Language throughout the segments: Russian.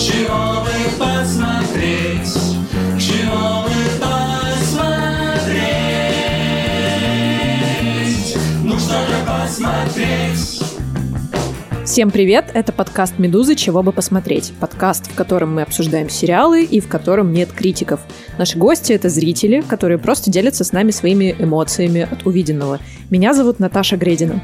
чего бы посмотреть, Всем привет! Это подкаст «Медузы. Чего бы посмотреть». Подкаст, в котором мы обсуждаем сериалы и в котором нет критиков. Наши гости — это зрители, которые просто делятся с нами своими эмоциями от увиденного. Меня зовут Наташа Гредина.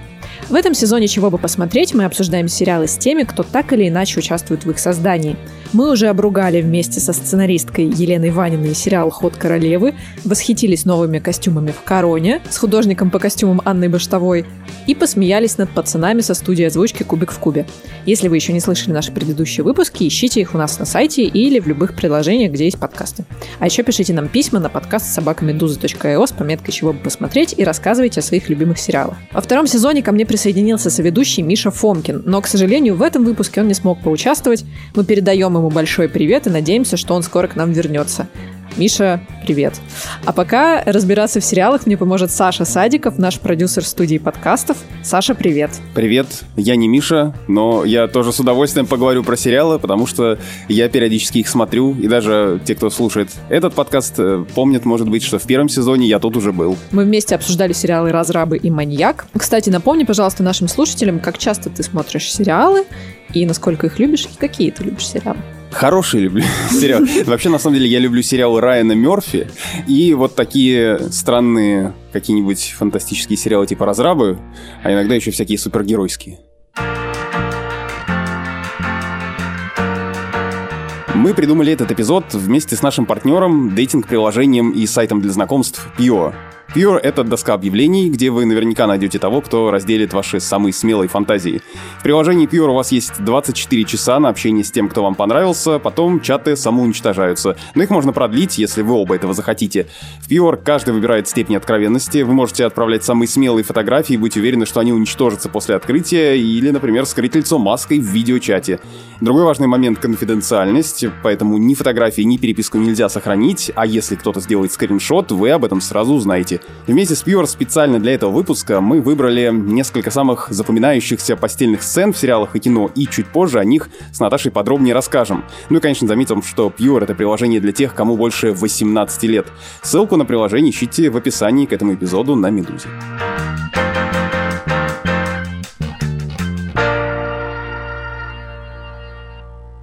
В этом сезоне «Чего бы посмотреть» мы обсуждаем сериалы с теми, кто так или иначе участвует в их создании. Мы уже обругали вместе со сценаристкой Еленой Ваниной сериал «Ход королевы», восхитились новыми костюмами в «Короне» с художником по костюмам Анной Баштовой и посмеялись над пацанами со студии озвучки «Кубик в кубе». Если вы еще не слышали наши предыдущие выпуски, ищите их у нас на сайте или в любых приложениях, где есть подкасты. А еще пишите нам письма на подкаст собакамедуза.io с пометкой «Чего бы посмотреть» и рассказывайте о своих любимых сериалах. Во втором сезоне ко мне присоединился соведущий Миша Фомкин, но, к сожалению, в этом выпуске он не смог поучаствовать. Мы передаем ему большой привет и надеемся, что он скоро к нам вернется. Миша, привет. А пока разбираться в сериалах мне поможет Саша Садиков, наш продюсер студии подкастов. Саша, привет. Привет, я не Миша, но я тоже с удовольствием поговорю про сериалы, потому что я периодически их смотрю, и даже те, кто слушает этот подкаст, э, помнят, может быть, что в первом сезоне я тут уже был. Мы вместе обсуждали сериалы «Разрабы» и «Маньяк». Кстати, напомни, пожалуйста, нашим слушателям, как часто ты смотришь сериалы, и насколько их любишь, и какие ты любишь сериалы. Хороший люблю сериал. Вообще, на самом деле, я люблю сериалы Райана Мерфи и вот такие странные какие-нибудь фантастические сериалы типа «Разрабы», а иногда еще всякие супергеройские. Мы придумали этот эпизод вместе с нашим партнером, дейтинг-приложением и сайтом для знакомств Pure. Pure — это доска объявлений, где вы наверняка найдете того, кто разделит ваши самые смелые фантазии. В приложении Pure у вас есть 24 часа на общение с тем, кто вам понравился, потом чаты самоуничтожаются. Но их можно продлить, если вы оба этого захотите. В Pure каждый выбирает степень откровенности, вы можете отправлять самые смелые фотографии и быть уверены, что они уничтожатся после открытия, или, например, скрыть лицо маской в видеочате. Другой важный момент — конфиденциальность, поэтому ни фотографии, ни переписку нельзя сохранить, а если кто-то сделает скриншот, вы об этом сразу узнаете. Вместе с Pure специально для этого выпуска мы выбрали несколько самых запоминающихся постельных сцен в сериалах и кино, и чуть позже о них с Наташей подробнее расскажем. Ну и, конечно, заметим, что Pure — это приложение для тех, кому больше 18 лет. Ссылку на приложение ищите в описании к этому эпизоду на Медузе.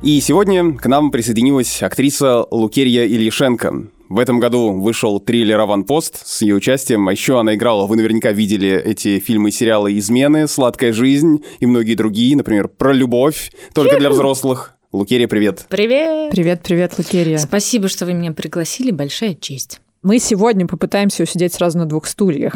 И сегодня к нам присоединилась актриса Лукерья Ильишенко. В этом году вышел триллер «Аванпост» с ее участием. А еще она играла, вы наверняка видели эти фильмы и сериалы «Измены», «Сладкая жизнь» и многие другие, например, «Про любовь», только для взрослых. Лукерия, привет. Привет. Привет, привет, Лукерия. Спасибо, что вы меня пригласили. Большая честь. Мы сегодня попытаемся усидеть сразу на двух стульях.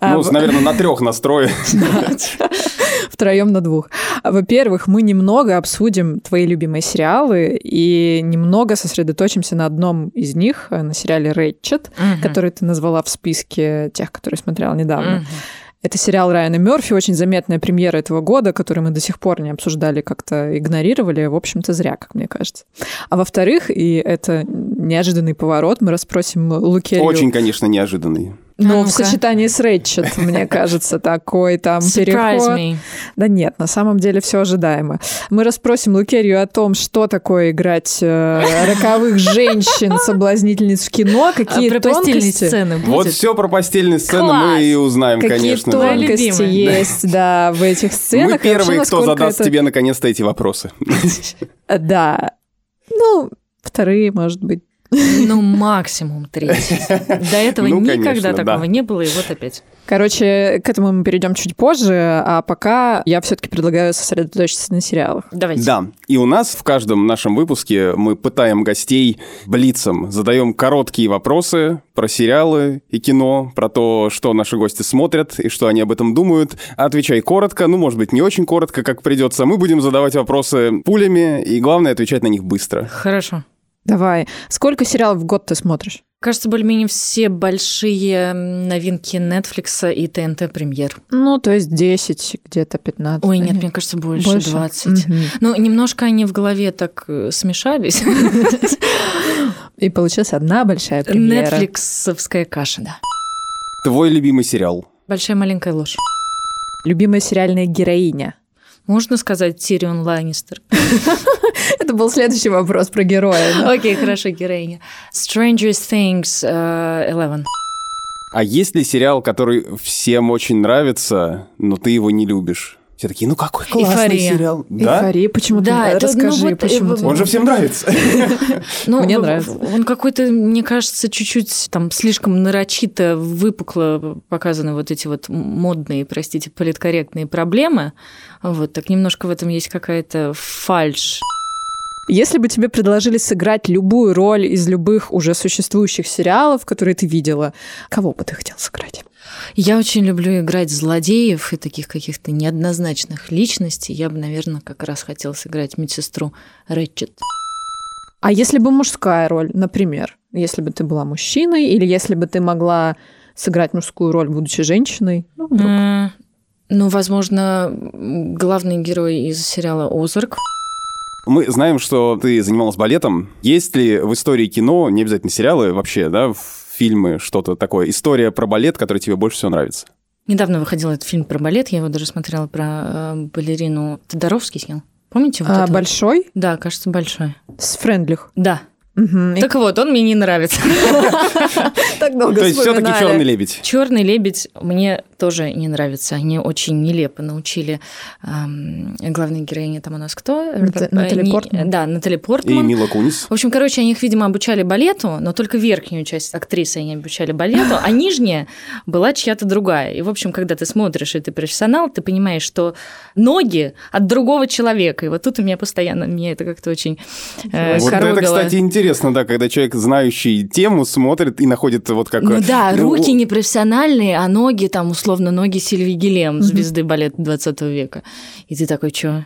А, Ну, наверное, на трех настроен. Втроем на двух. Во-первых, мы немного обсудим твои любимые сериалы и немного сосредоточимся на одном из них, э, на сериале «Рэтчет», который ты назвала в списке тех, которые смотрела недавно. Это сериал Райана Мерфи, очень заметная премьера этого года, который мы до сих пор не обсуждали, как-то игнорировали. В общем-то, зря, как мне кажется. А во-вторых, и это неожиданный поворот, мы расспросим Лукерью. Очень, конечно, неожиданный. Ну, А в ну-ка. сочетании с Рэтчет, мне кажется, такой там Surprise переход. me. Да нет, на самом деле все ожидаемо. Мы расспросим Лукерью о том, что такое играть э, роковых женщин, соблазнительниц в кино, какие А постельные тонкости. сцены будет? Вот все про постельные сцены Класс! мы и узнаем, Какие конечно. Моя тонкости есть, да, в этих сценах. Мы первые, кто задаст это- тебе наконец-то эти вопросы. Да. Ну, вторые, может быть. Ну, максимум третий. До этого Ну, никогда конечно, такого да. не было, и вот опять. Короче, к этому мы перейдем чуть позже, а пока я все-таки предлагаю сосредоточиться на сериалах. Давайте. Да, и у нас в каждом нашем выпуске мы пытаем гостей блицом, задаем короткие вопросы про сериалы и кино, про то, что наши гости смотрят и что они об этом думают. Отвечай коротко, ну, может быть, не очень коротко, как придется. Мы будем задавать вопросы пулями, и главное, отвечать на них быстро. Хорошо. Давай. Сколько сериалов в год ты смотришь? Кажется, более-менее все большие новинки Netflix и ТНТ премьер. Ну, то есть 10, где-то 15. Ой, нет, мне кажется, больше, Больше? 20. Мгм. Ну, немножко они в голове так э, смешались. И получилась одна большая премьера. Нетфликсовская каша, да. Твой любимый сериал? Большая маленькая ложь. Любимая сериальная героиня. Можно сказать Тирион Ланнистер? Это был следующий вопрос про героя. Окей, хорошо, героиня. Strangest Things э, 11. А есть ли сериал, который всем очень нравится, но ты его не любишь? Все такие, ну какой классный Эйфория. сериал. Да? Эйфория, почему Да, ты это, ну, расскажи, вот, почему э, ты- Он же всем нравится. Ну, Мне в- нравится. Он какой-то, мне кажется, чуть-чуть там слишком нарочито выпукло показаны вот эти вот модные, простите, политкорректные проблемы. Вот, так немножко в этом есть какая-то фальшь. Если бы тебе предложили сыграть любую роль из любых уже существующих сериалов, которые ты видела, кого бы ты хотел сыграть? Я очень люблю играть злодеев и таких каких-то неоднозначных личностей. Я бы, наверное, как раз хотела сыграть медсестру Рэтчет. А если бы мужская роль, например, если бы ты была мужчиной, или если бы ты могла сыграть мужскую роль, будучи женщиной? Ну, вдруг. М, Ну, возможно, главный герой из сериала «Озарк». Мы знаем, что ты занималась балетом. Есть ли в истории кино, не обязательно сериалы вообще, да, фильмы, что-то такое, история про балет, которая тебе больше всего нравится? Недавно выходил этот фильм про балет, я его даже смотрела про э, балерину Тодоровский снял. Помните? Вот А, это вот? большой Да, кажется, большой. с френдлих. Да. И Так вот, он мне не нравится. так долго То есть все-таки черный лебедь. Черный лебедь мне тоже не нравится. Они очень нелепо научили эм, главной героине там у нас кто? Нат- Натали Э, не- Портман? Да, Натали И Портман. Мила Кунис. В общем, короче, они их, видимо, обучали балету, но только верхнюю часть актрисы они обучали балету, а нижняя была чья-то другая. И, в общем, когда ты смотришь, и ты профессионал, ты понимаешь, что ноги от другого человека. И вот тут у меня постоянно, меня это как-то очень э, Вот это, кстати, интересно, да, когда человек, знающий тему, смотрит и находит вот как... Ну да, ну, руки непрофессиональные, а ноги там, условно, ноги Сильви Гилем, звезды балета 20 века. И ты такой, чё?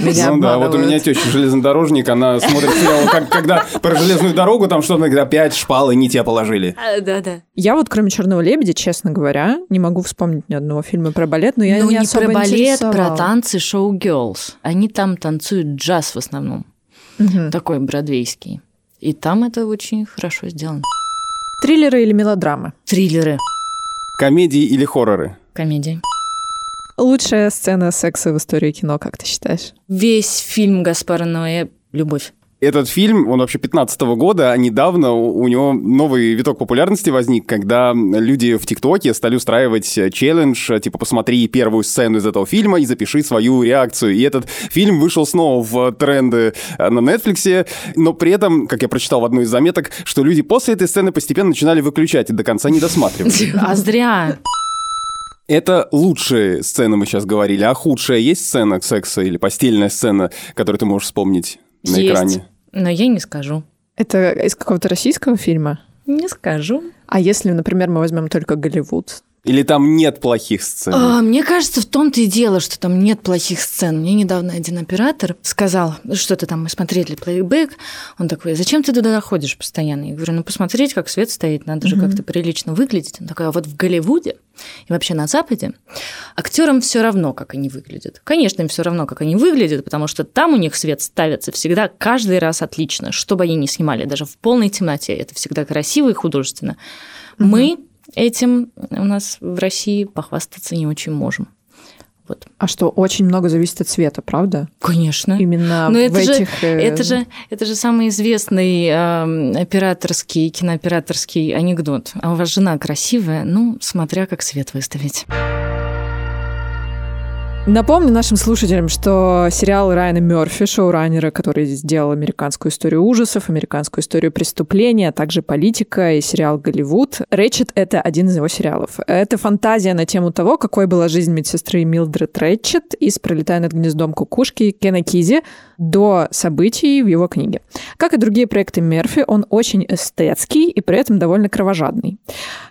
Меня ну да, вот у меня теща железнодорожник, она смотрит сериал, как- когда про железную дорогу, там что-то, когда опять шпалы не те положили. Да-да. Я вот, кроме Черного лебедя, честно говоря, не могу вспомнить ни одного фильма про балет, но я ну, не, не особо про балет, про танцы шоу Girls. Они там танцуют джаз в основном, Мгм. такой бродвейский. И там это очень хорошо сделано. Триллеры или мелодрамы? Триллеры, Комедии или хорроры? комедии. Лучшая сцена секса в истории кино, как ты считаешь? Весь фильм Гаспара Ноэ «Любовь». Этот фильм, он вообще 15 года, а недавно у него новый виток популярности возник, когда люди в ТикТоке стали устраивать э, челлендж, э, типа, посмотри первую сцену из этого фильма и запиши свою реакцию. И этот фильм вышел снова в тренды э, на Netflix, но при этом, как я прочитал в одной из заметок, что люди после этой сцены постепенно начинали выключать и до конца не досматривать. А зря. Это лучшие сцены мы сейчас говорили, а худшая есть сцена секса или постельная сцена, которую ты можешь вспомнить на Есть. экране? Но я не скажу. Это из какого-то российского фильма? Не скажу. А если, например, мы возьмем только Голливуд? Или там нет плохих сцен? А, мне кажется, в том-то и дело, что там нет плохих сцен. Мне недавно один оператор сказал, что-то там мы смотрели плейбэк. Он такой, зачем ты туда ходишь постоянно? Я говорю, ну посмотреть, как свет стоит, надо же как-то прилично выглядеть. Он такой, а вот в Голливуде и вообще на Западе актерам все равно, как они выглядят. Конечно, им все равно, как они выглядят, потому что там у них свет ставится всегда каждый раз отлично, что бы они ни снимали, даже в полной темноте. Это всегда красиво и художественно. Мы этим у нас в России похвастаться не очень можем. Вот. А что, очень много зависит от цвета, правда? Конечно. Именно Но в это же, этих... э, это, же, это же самый известный эм, операторский, кинооператорский анекдот. А у вас жена красивая, ну, смотря как свет выставить. Напомню нашим слушателям, что сериал Райана Мерфи, шоураннера, который сделал американскую историю ужасов, американскую историю преступления, а также политика и сериал «Голливуд», «Рэтчет» — это один из его сериалов. Это фантазия на тему того, какой была жизнь медсестры Милдред Рэтчет из «Пролетая над гнездом кукушки» Кена Кизи до событий в его книге. Как и другие проекты Мерфи, он очень эстетский и при этом довольно кровожадный.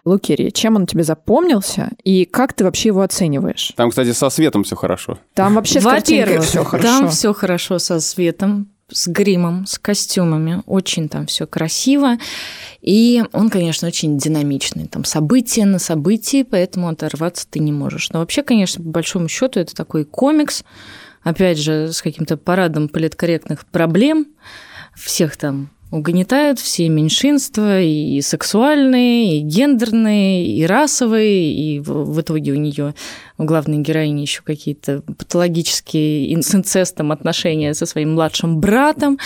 Лукерия, чем он тебе запомнился и как ты вообще его оцениваешь? Там, кстати, со светом все хорошо. Там вообще с картинкой Во-первых, все хорошо. там все хорошо со светом, с гримом, с костюмами. Очень там все красиво. И он, конечно, очень динамичный. Там события на событии, поэтому оторваться ты не можешь. Но вообще, конечно, по большому счету это такой комикс, опять же, с каким-то парадом политкорректных проблем. Всех там угнетают, все меньшинства, и сексуальные, и гендерные, и расовые, и в в итоге у нее у главной героини еще какие-то патологические с инцестом отношения со своим младшим братом,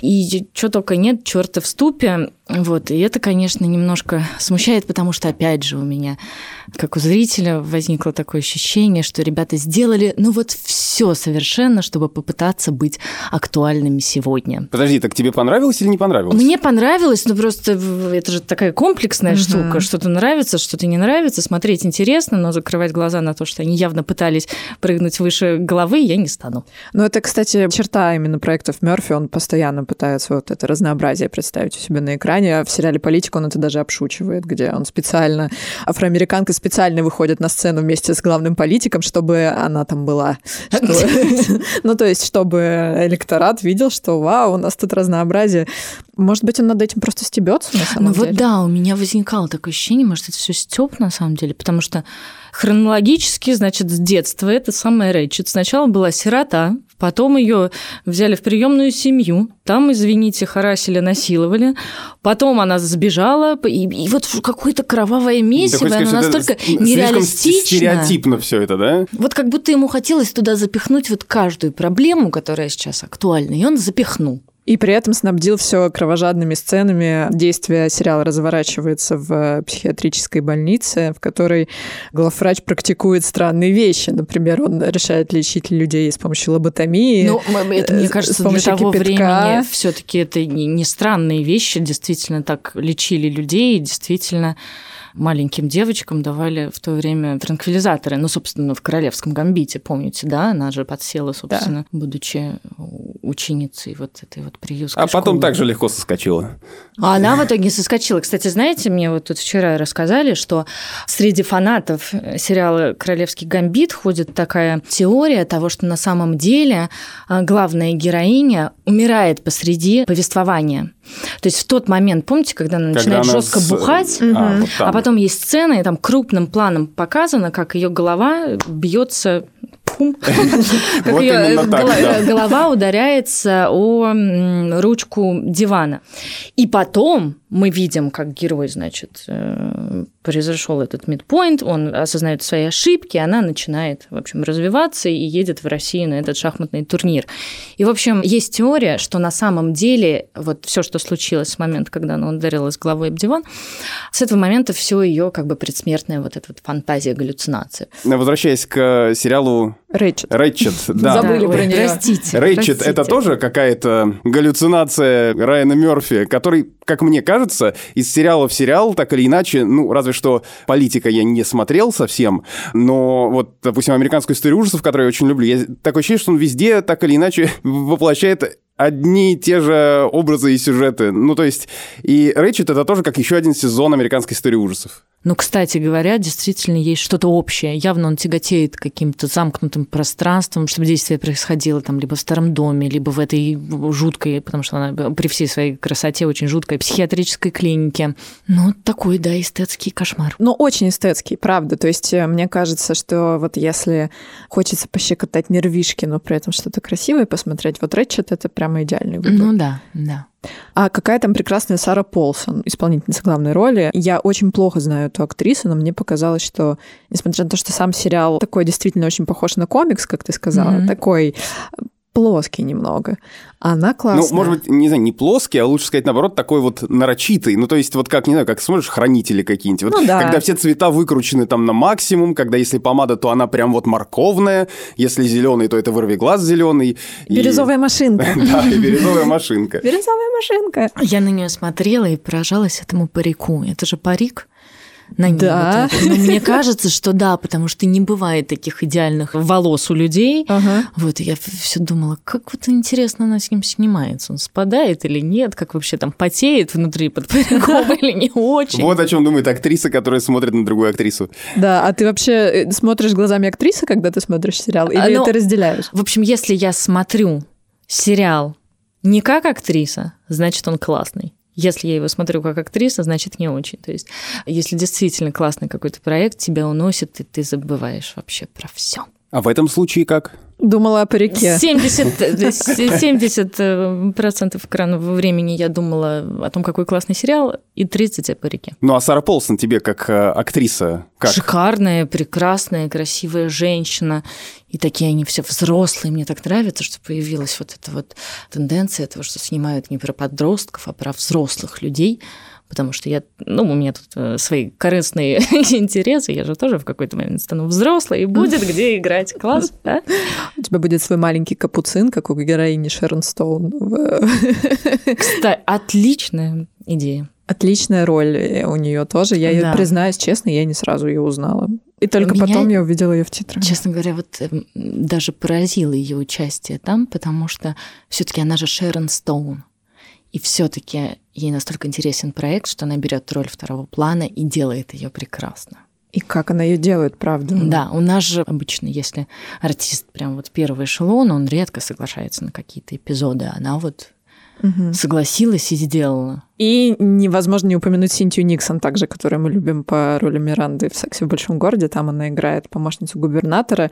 и что только нет, черта в ступе. Вот, и это, конечно, немножко смущает, потому что, опять же, у меня, как у зрителя, возникло такое ощущение, что ребята сделали, ну вот все совершенно, чтобы попытаться быть актуальными сегодня. Подожди, так тебе понравилось или не понравилось? Мне понравилось, но просто это же такая комплексная угу. штука. Что-то нравится, что-то не нравится. Смотреть интересно, но закрывать глаза на то, что они явно пытались прыгнуть выше головы, я не стану. Ну, это, кстати, черта именно проектов Мерфи. Он постоянно пытается вот это разнообразие представить у себя на экране а в сериале «Политик» он это даже обшучивает, где он специально, афроамериканка специально выходит на сцену вместе с главным политиком, чтобы она там была. Ну, то есть, чтобы электорат видел, что вау, у нас тут разнообразие. Может быть, он над этим просто стебется на самом деле? Ну вот да, у меня возникало такое ощущение, может, это все степ на самом деле, потому что хронологически, значит, с детства это самая Рэйчет. Сначала была сирота, потом ее взяли в приемную семью, там, извините, харасили, насиловали, потом она сбежала, и, и вот какое-то кровавое месиво, да, она настолько нереалистично. стереотипно все это, да? Вот как будто ему хотелось туда запихнуть вот каждую проблему, которая сейчас актуальна, и он запихнул. И при этом снабдил все кровожадными сценами. Действие сериала разворачивается в психиатрической больнице, в которой главврач практикует странные вещи. Например, он решает лечить людей с помощью лоботомии. Ну, это, мне кажется, для того кипятка. времени все-таки это не странные вещи. Действительно так лечили людей, действительно маленьким девочкам давали в то время транквилизаторы. Ну, собственно, в «Королевском гамбите», помните, да? Она же подсела, собственно, да. будучи ученицей вот этой вот приютской А потом так же легко соскочила. А она в итоге соскочила. Кстати, знаете, мне вот тут вчера рассказали, что среди фанатов сериала «Королевский гамбит» ходит такая теория того, что на самом деле а, главная героиня умирает посреди повествования. То есть в тот момент, помните, когда она начинает когда жестко с... бухать, а, вот а потом есть сцена, и там крупным планом показано, как ее голова бьется пум, как ее голова ударяется о ручку дивана. И потом мы видим, как герой, значит, э, произошел этот мидпоинт, он осознает свои ошибки, она начинает, в общем, развиваться и едет в Россию на этот шахматный турнир. И, в общем, есть теория, что на самом деле вот все, что случилось с момента, когда она ударилась головой об диван, с этого момента все ее как бы предсмертная вот эта вот фантазия, галлюцинация. Возвращаясь к сериалу Рэйчет. Рэйчет, да. Забыли про нее. Простите. Рэйчет это тоже какая-то галлюцинация Райана Мерфи, который, как мне кажется, из сериала в сериал, так или иначе, ну, разве что политика я не смотрел совсем, но вот, допустим, американскую историю ужасов, которую я очень люблю, я такое ощущение, что он везде так или иначе воплощает одни и те же образы и сюжеты. Ну, то есть, и Рэйчет это тоже как еще один сезон американской истории ужасов. Ну, кстати говоря, действительно есть что-то общее. Явно он тяготеет каким-то замкнутым пространством, чтобы действие происходило там либо в старом доме, либо в этой жуткой, потому что она при всей своей красоте очень жуткой психиатрической клинике. Ну, такой, да, эстетский кошмар. Ну, очень эстетский, правда. То есть э, мне кажется, что вот если хочется пощекотать нервишки, но при этом что-то красивое посмотреть, вот Рэчет — это прямо идеальный выбор. Ну да, да. А какая там прекрасная Сара Полсон, исполнительница главной роли. Я очень плохо знаю эту актрису, но мне показалось, что, несмотря на то, что сам сериал такой действительно очень похож на комикс, как ты сказала, mm-hmm. такой плоский немного. Она классная. Ну, может быть, не знаю, не плоский, а лучше сказать, наоборот, такой вот нарочитый. Ну, то есть, вот как, не знаю, как смотришь хранители какие-нибудь. Вот, ну, да. Когда все цвета выкручены там на максимум, когда если помада, то она прям вот морковная, если зеленый, то это вырви глаз зеленый. Бирюзовая машинка. Да, бирюзовая машинка. Бирюзовая машинка. Я на нее смотрела и поражалась этому парику. Это же парик на ней. Да. Вот Но мне кажется, что да, потому что не бывает таких идеальных волос у людей. Ага. Вот я все думала, как вот интересно она с ним снимается. Он спадает или нет, как вообще там потеет внутри под париком или не очень. Вот о чем думает актриса, которая смотрит на другую актрису. Да, а ты вообще э, смотришь глазами актрисы, когда ты смотришь сериал, или а, ну, ты разделяешь? В общем, если я смотрю сериал не как актриса, значит, он классный. Если я его смотрю как актриса, значит не очень. То есть, если действительно классный какой-то проект, тебя уносит, и ты забываешь вообще про все. А в этом случае как? Думала о парике. 70, 70 э, процентов экранного времени я думала о том, какой классный сериал, и 30 о парике. Ну а Сара Полсон тебе как э, актриса как? Шикарная, прекрасная, красивая женщина. И такие они все взрослые. Мне так нравится, что появилась вот эта вот тенденция этого, что снимают не про подростков, а про взрослых людей потому что я, ну, у меня тут э, свои корыстные интересы, я же тоже в какой-то момент стану взрослой, и будет где играть. Класс, да? У тебя будет свой маленький капуцин, как у героини Шерон Стоун. Кстати, отличная идея. Отличная роль у нее тоже. Я Да. признаюсь честно, я не сразу ее узнала. И только Меня- потом я увидела ее в титрах. Честно говоря, вот эм, даже поразило ее участие там, потому что все-таки она же Шерон Стоун. И все-таки ей настолько интересен проект, что она берет роль второго плана и делает ее прекрасно. И как она ее делает, правда? Да, у нас же обычно, если артист прям вот первый эшелон, он редко соглашается на какие-то эпизоды, она вот Мгм. согласилась и сделала. И невозможно не упомянуть Синтию Никсон, также, которую мы любим по роли Миранды в «Сексе в большом городе». Там она играет помощницу губернатора.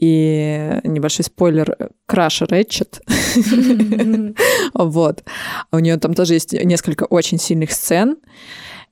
И небольшой спойлер — краш Рэтчет. Вот. У нее там тоже есть несколько очень сильных сцен.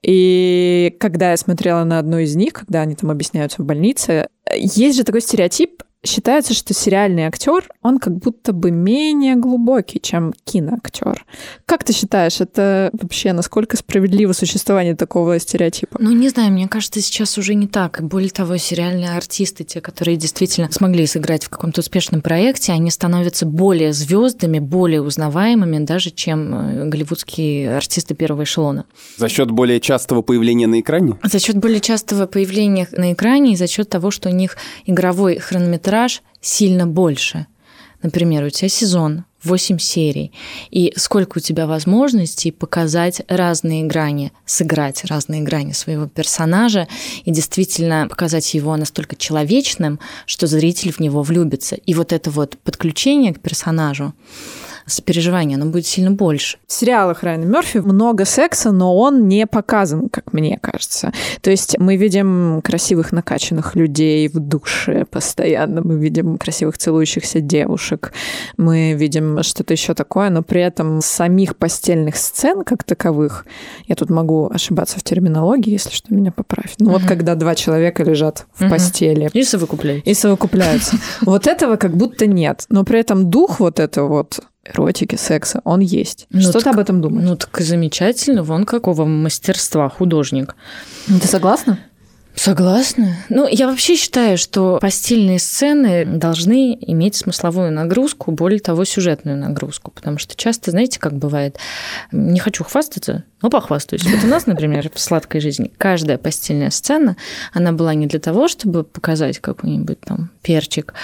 И когда я смотрела на одну из них, когда они там объясняются в больнице, есть же такой стереотип, считается, что сериальный актер, он как будто бы менее глубокий, чем киноактер. Как ты считаешь, это вообще насколько справедливо существование такого стереотипа? Ну, не знаю, мне кажется, сейчас уже не так. Более того, сериальные артисты, те, которые действительно смогли сыграть в каком-то успешном проекте, они становятся более звездами, более узнаваемыми даже, чем э, голливудские артисты первого эшелона. За счет более частого появления на экране? За счет более частого появления на экране и за счет того, что у них игровой хронометраж сильно больше. Например, у тебя сезон 8 серий, и сколько у тебя возможностей показать разные грани, сыграть разные грани своего персонажа и действительно показать его настолько человечным, что зритель в него влюбится. И вот это вот подключение к персонажу, сопереживание, оно будет сильно больше. В сериалах Райана Мерфи много секса, но он не показан, как мне кажется. То есть мы видим красивых накачанных людей в душе постоянно, мы видим красивых целующихся девушек, мы видим что-то еще такое, но при этом самих постельных сцен как таковых, я тут могу ошибаться в терминологии, если что, меня поправь. Ну вот Мгм. когда два человека лежат в Мгм. постели, И совокупляйте. и совокупляются. Вот этого как будто нет. Но при этом дух вот этого вот эротики, секса, он есть. Ну, Что так- ты об этом думаешь? Ну так замечательно, вон какого мастерства художник. ты согласна? Согласна. Ну, я вообще считаю, что постельные сцены должны иметь смысловую нагрузку, более того, сюжетную нагрузку. Потому что часто, знаете, как бывает, не хочу хвастаться, но похвастаюсь. Вот у нас, например, в «Сладкой жизни» каждая постельная сцена, она была не для того, чтобы показать какой-нибудь там перчик.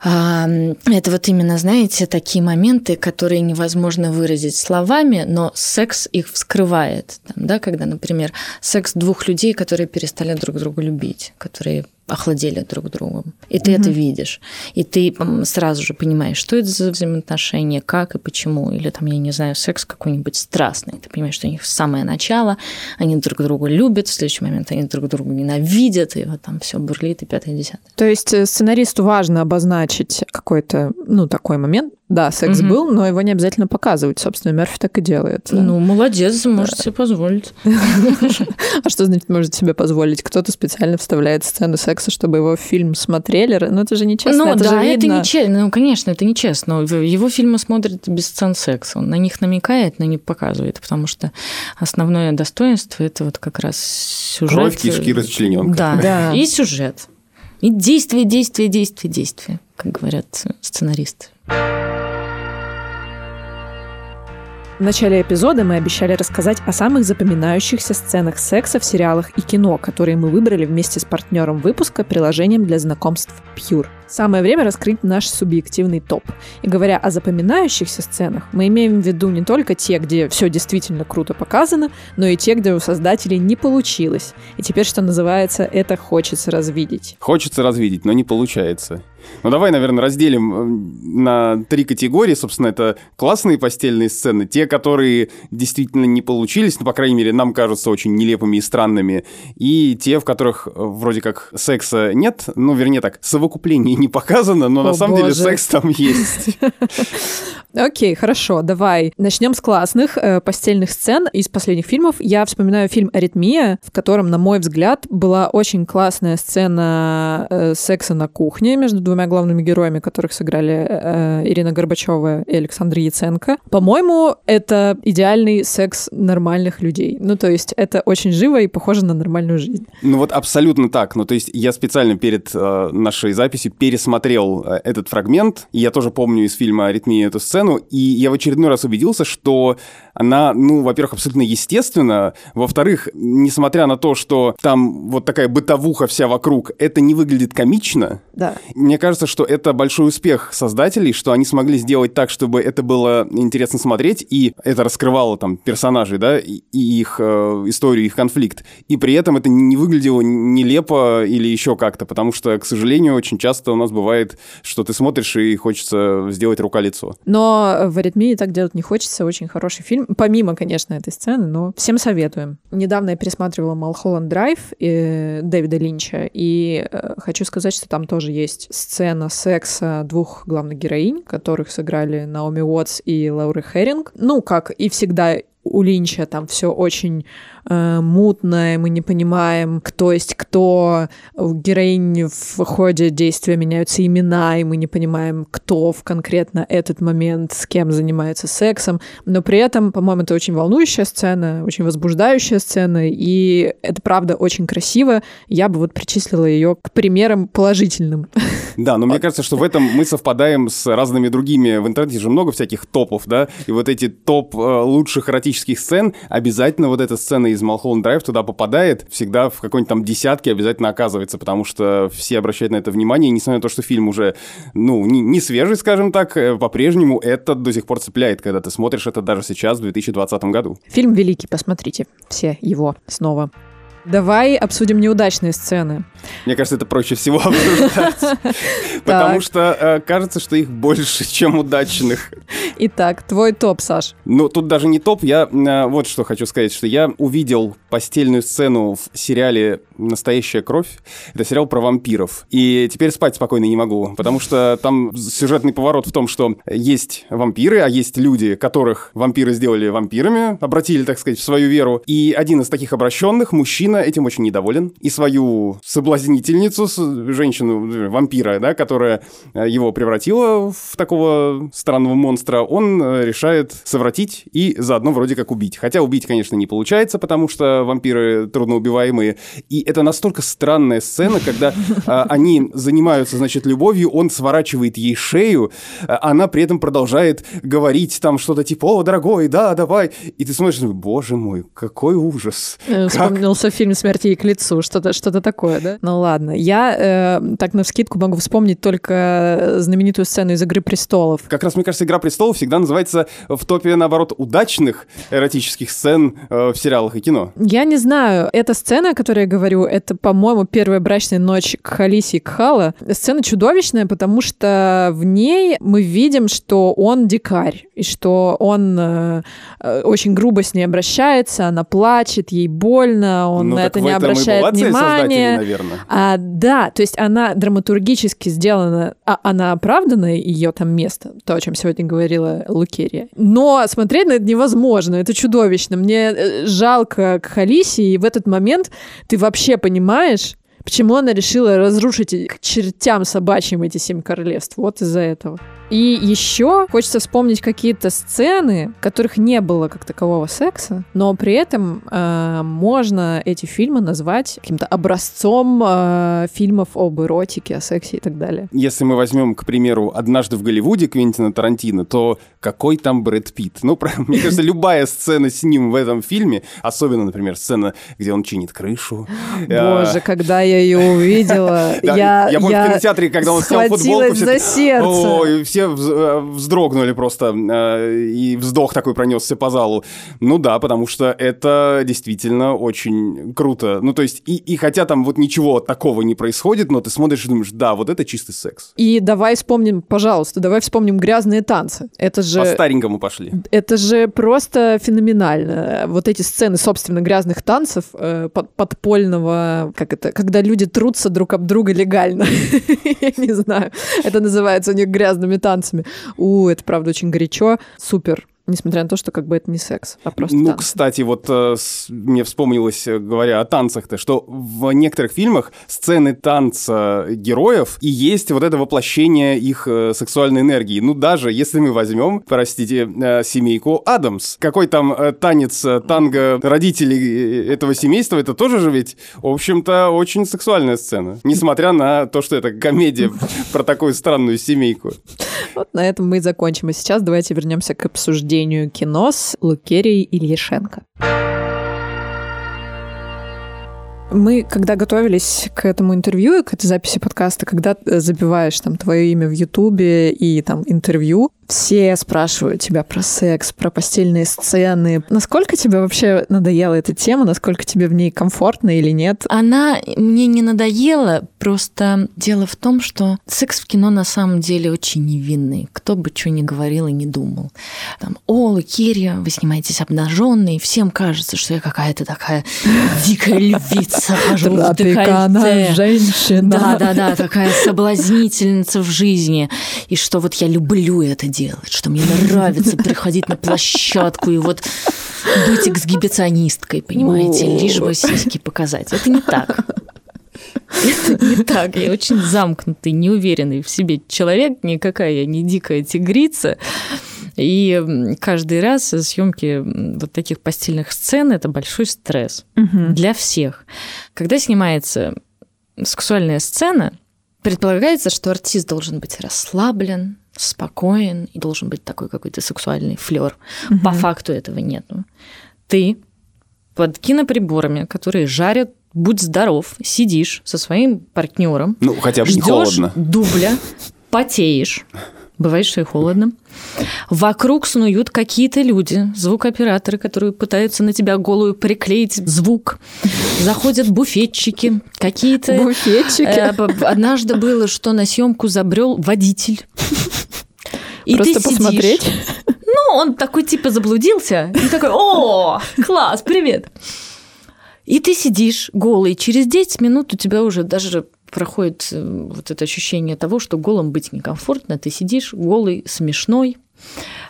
А это вот именно, знаете, такие моменты, которые невозможно выразить словами, но секс их вскрывает. Там, да, когда, например, секс двух людей, которые перестали друг друга любить, которые охладели друг другом. И ты это видишь. И ты сразу же понимаешь, что это за взаимоотношения, как и почему. Или там, я не знаю, секс какой-нибудь страстный. Ты понимаешь, что у них с самого начала они друг друга любят, в следующий момент они друг друга ненавидят, и вот там все бурлит и пятое и десятое. То есть э, сценаристу важно обозначить какой-то, ну, такой момент. Да, секс Мгм. был, но его не обязательно показывать. Собственно, Мерфи так и делает. Ну, молодец, может себе позволить. А что значит может себе позволить? Кто-то специально вставляет сцену секса, чтобы его фильм смотрели. Ну, это же нечестно, ну это да, это нечестно. Ну, конечно, это нечестно. Его фильмы смотрят без сцен секса. Он на них намекает, но не показывает, потому что основное достоинство это вот как раз сюжет. Кровь, кишки, расчлененка. Да. Да. И сюжет. И действие, действие, действие, действие, как говорят сценаристы. В начале эпизода мы обещали рассказать о самых запоминающихся сценах секса в сериалах и кино, которые мы выбрали вместе с партнером выпуска приложением для знакомств Pure. Самое время раскрыть наш субъективный топ. И говоря о запоминающихся сценах, мы имеем в виду не только те, где все действительно круто показано, но и те, где у создателей не получилось. И теперь, что называется, это хочется развидеть. Хочется развидеть, но не получается. Ну давай, наверное, разделим э, на три категории. Собственно, это классные постельные сцены, те, которые действительно не получились, ну, по крайней мере, нам кажутся очень нелепыми и странными, и те, в которых э, вроде как секса нет, ну, вернее так, совокупление не показано, но О, на самом деле боже. секс там есть. Окей, хорошо, давай. Начнем с классных э, постельных сцен из последних фильмов. Я вспоминаю фильм «Аритмия», в котором, на мой взгляд, была очень классная сцена секса на кухне между двумя главными героями, которых сыграли э, Ирина Горбачева и Александр Яценко. По-моему, это идеальный секс нормальных людей. Ну, то есть это очень живо и похоже на нормальную жизнь. Ну вот абсолютно так. Ну то есть я специально перед э, нашей записью пересмотрел э, этот фрагмент, и я тоже помню из фильма «Аритмия» эту сцену, и я в очередной раз убедился, что она, ну, во-первых, абсолютно естественна, во-вторых, несмотря на то, что там вот такая бытовуха вся вокруг, это не выглядит комично, Да. мне кажется, что это большой успех создателей, что они смогли сделать так, чтобы это было интересно смотреть, и это раскрывало там персонажей, да, и их э, историю, их конфликт. И при этом это не выглядело нелепо или еще как-то, потому что, к сожалению, очень часто у нас бывает, что ты смотришь и хочется сделать рука-лицо. Но в «Аритмии» так делать не хочется. Очень хороший фильм. Помимо, конечно, этой сцены, но всем советуем. Недавно я пересматривала «Малхолланд Драйв» э, Дэвида Линча, и э, хочу сказать, что там тоже есть сцена секса двух главных героинь, которых сыграли Наоми Уотс и Лаура Херинг. Ну, как и всегда у Линча там все очень э, мутно, мы не понимаем, кто есть кто. У героинь в ходе действия меняются имена, и мы не понимаем, кто в конкретно этот момент с кем занимается сексом. Но при этом, по-моему, это очень волнующая сцена, очень возбуждающая сцена, и это правда очень красиво. Я бы вот причислила ее к примерам положительным. Да, но мне кажется, что в этом мы совпадаем с разными другими. В интернете же много всяких топов, да, и вот эти топ э, лучших эротических сцен, обязательно вот эта сцена из Малхолланд Драйв туда попадает, всегда в какой-нибудь там десятке обязательно оказывается, потому что все обращают на это внимание, и несмотря на то, что фильм уже, ну, не, не свежий, скажем так, э, по-прежнему это до сих пор цепляет, когда ты смотришь это даже сейчас, в 2020 году. Фильм великий, посмотрите все его снова. Давай обсудим неудачные сцены. Мне кажется, это проще всего обсуждать, потому что э, кажется, что их больше, чем удачных. Итак, твой топ, Саш. Ну, тут даже не топ, я э, вот что хочу сказать, что я увидел постельную сцену в сериале «Настоящая кровь». Это сериал про вампиров. И теперь спать спокойно не могу, потому что там сюжетный поворот в том, что есть вампиры, а есть люди, которых вампиры сделали вампирами, обратили, так сказать, в свою веру. И один из таких обращенных, мужчина, этим очень недоволен. И свою соблазнительницу, женщину, вампира, да, которая э, его превратила в такого странного монстра, он э, решает совратить и заодно вроде как убить. Хотя убить, конечно, не получается, потому что вампиры трудноубиваемые. И это настолько странная сцена, когда э, они занимаются, значит, любовью, он сворачивает ей шею, э, она при этом продолжает говорить там что-то типа «О, дорогой, да, давай». И ты смотришь, боже мой, какой ужас. Э, Как? Вспомнился фильм «Смерти и к лицу», что-то что такое, да? Ну ладно. Я э, так на вскидку могу вспомнить только знаменитую сцену из «Игры престолов». Как раз, мне кажется, «Игра престолов» всегда называется в топе, наоборот, удачных эротических сцен э, в сериалах и кино. Я не знаю, эта сцена, о которой я говорю, это, по-моему, первая брачная ночь Кхалиси и Кхала. Сцена чудовищная, потому что в ней мы видим, что он дикарь, и что он э, э, очень грубо с ней обращается, она плачет, ей больно, он Ну, на это не обращает внимания. А, да, то есть она драматургически сделана, а, она оправдана, ее там место, то, о чем сегодня говорила Лукерия. Но смотреть на это невозможно, это чудовищно. Мне э, жалко к Халисе, и в этот момент ты вообще понимаешь, почему она решила разрушить к чертям собачьим эти семь королевств. Вот из-за этого. И еще хочется вспомнить какие-то сцены, в которых не было как такового секса, но при этом э, можно эти фильмы назвать каким-то образцом э, фильмов об эротике, о сексе и так далее. Если мы возьмем, к примеру, «Однажды в Голливуде» Квентина Тарантино, то какой там Брэд Питт? Ну, мне кажется, любая сцена с ним в этом фильме, особенно, например, сцена, где он чинит крышу. э, Боже, когда я ее увидела, я, я помню, в кинотеатре, когда он снял футболку, все за таки, сердце. Все э, вздрогнули просто, э, и вздох такой пронесся по залу. Ну да, потому что это действительно очень круто. Ну то есть, и, и хотя там вот ничего такого не происходит, но ты смотришь и думаешь, да, вот это чистый секс. И давай вспомним, пожалуйста, давай вспомним грязные танцы. Это же... По-старенькому пошли. Это же просто феноменально. Вот эти сцены, собственно, грязных танцев, э, под- подпольного, как это, когда люди трутся друг об друга легально. Я не знаю. Это называется у них грязными танцами. У, это правда очень горячо. Супер. Несмотря на то, что как бы это не секс, а просто Ну, танцы. кстати, вот э, с- мне вспомнилось, э, говоря о танцах-то, что в некоторых фильмах сцены танца героев и есть вот это воплощение их э, сексуальной энергии. Ну, даже если мы возьмем, простите, э, семейку Адамс, какой там э, танец э, танго родителей э, этого семейства, это тоже же ведь, в общем-то, очень сексуальная сцена. Несмотря на то, что это комедия про такую странную семейку. Вот на этом мы и закончим. А сейчас давайте вернемся к обсуждению кино с Лукерией Ильяшенко. Мы, когда готовились к этому интервью к этой записи подкаста, когда э, забиваешь там твое имя в Ютубе и там интервью, все спрашивают тебя про секс, про постельные сцены. Насколько тебе вообще надоела эта тема? Насколько тебе в ней комфортно или нет? Она мне не надоела, просто дело в том, что секс в кино на самом деле очень невинный. Кто бы что ни говорил и не думал. Там, о, Лукерья, вы снимаетесь обнаженной, и всем кажется, что я какая-то такая дикая львица, хожу в декольте. женщина. Да, да, да, такая соблазнительница в жизни. И что вот я люблю это делать, что мне нравится приходить на площадку и вот быть эксгибиционисткой, понимаете, лишь бы сиськи показать. Это не так. Это не так. Я очень замкнутый, неуверенный в себе человек. Никакая я не дикая тигрица. И каждый раз съемки вот таких постельных сцен это большой стресс Мгм. для всех. Когда снимается сексуальная сцена, предполагается, что артист должен быть расслаблен, спокоен и должен быть такой какой-то сексуальный флер. По факту этого нету. Ты под киноприборами, которые жарят, будь здоров, сидишь со своим партнером, Ну, хотя бы не холодно. дубля, потеешь. Бывает, что и холодно. Вокруг снуют какие-то люди, звукооператоры, которые пытаются на тебя голую приклеить звук. Заходят буфетчики, какие-то... Буфетчики. Э, Однажды было, что на съемку забрел водитель. И Просто сидишь. посмотреть. Ну, он такой типа заблудился. И такой, о, класс, привет. И ты сидишь голый. Через 10 минут у тебя уже даже проходит э, вот это ощущение того, что голым быть некомфортно. Ты сидишь голый, смешной,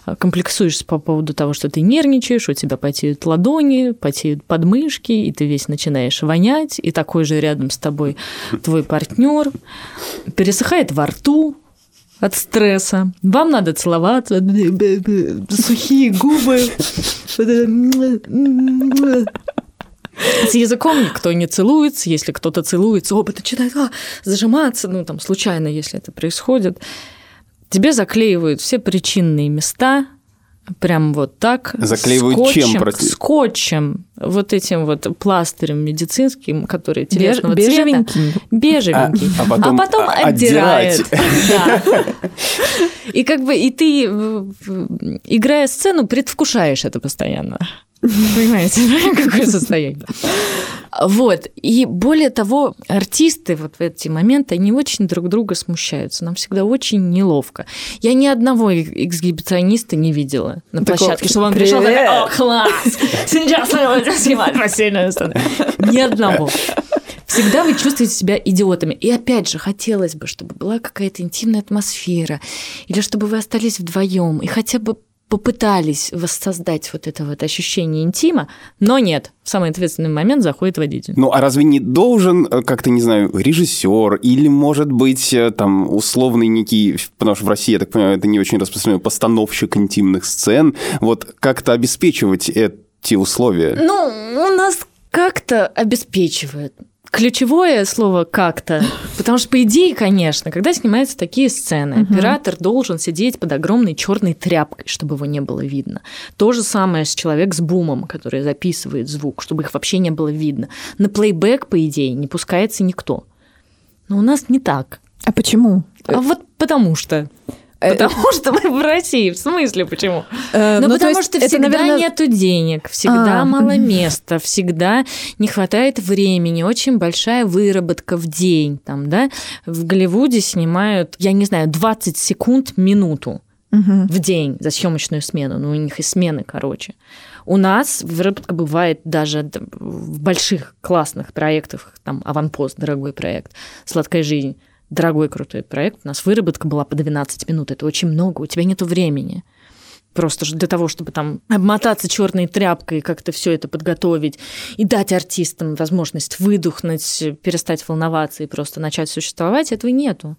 э, комплексуешь по поводу того, что ты нервничаешь, у тебя потеют ладони, потеют подмышки, и ты весь начинаешь вонять, и такой же рядом с тобой твой партнер пересыхает во рту, от стресса. Вам надо целоваться, сухие губы. С языком никто не целуется. Если кто-то целуется, оба начинают а, зажиматься. Ну, там, случайно, если это происходит. Тебе заклеивают все причинные места, прям вот так. Заклеивают чем, скотчем, прости? Скотчем. Вот этим вот пластырем медицинским, который телесного Беж- цвета. бежевенький. Бежевенький. А- а потом потом а- отдирает. отдирать. Да. И как бы и ты, в- играя сцену, предвкушаешь это постоянно. Понимаете, какое состояние? Вот. И более того, артисты вот в эти моменты, они очень друг друга смущаются. Нам всегда очень неловко. Я ни одного эксгибициониста не видела на площадке, чтобы он пришел «Привет!» такой, о, класс, сейчас мы снимать постельную сцену. Ни одного. Всегда вы чувствуете себя идиотами. И опять же, хотелось бы, чтобы была какая-то интимная атмосфера, или чтобы вы остались вдвоем и хотя бы попытались воссоздать вот это вот ощущение интима, но нет, в самый ответственный момент заходит водитель. Ну, а разве не должен, э, как-то, не знаю, режиссер или, может быть, э, там, условный некий, потому что в России, я так понимаю, это не очень распространено, постановщик интимных сцен, вот как-то обеспечивать эти условия? Ну, у нас как-то обеспечивает. ключевое слово как-то. Потому что, по идее, конечно, когда снимаются такие сцены, Мгм. оператор должен сидеть под огромной черной тряпкой, чтобы его не было видно. То же самое с человек с бумом, который записывает звук, чтобы их вообще не было видно. На плейбэк, по идее, не пускается никто. Но у нас не так. А почему? А вот потому что. Э, Потому что мы в России. В смысле, почему? э, Ну, то потому что всегда наверное, нету денег, всегда А, мало места, всегда не хватает времени, очень большая выработка в день. Там, да? В Голливуде снимают, я не знаю, 20 секунд минуту в день за съемочную смену. Ну, у них и смены, короче. У нас выработка бывает даже в больших классных проектах, там «Аванпост», дорогой проект, «Сладкая жизнь», дорогой крутой проект. У нас выработка была по 12 минут. Это очень много, у тебя нету времени. Просто для того, чтобы там обмотаться черной тряпкой, как-то все это подготовить и дать артистам возможность выдохнуть, перестать волноваться и просто начать существовать, этого нету.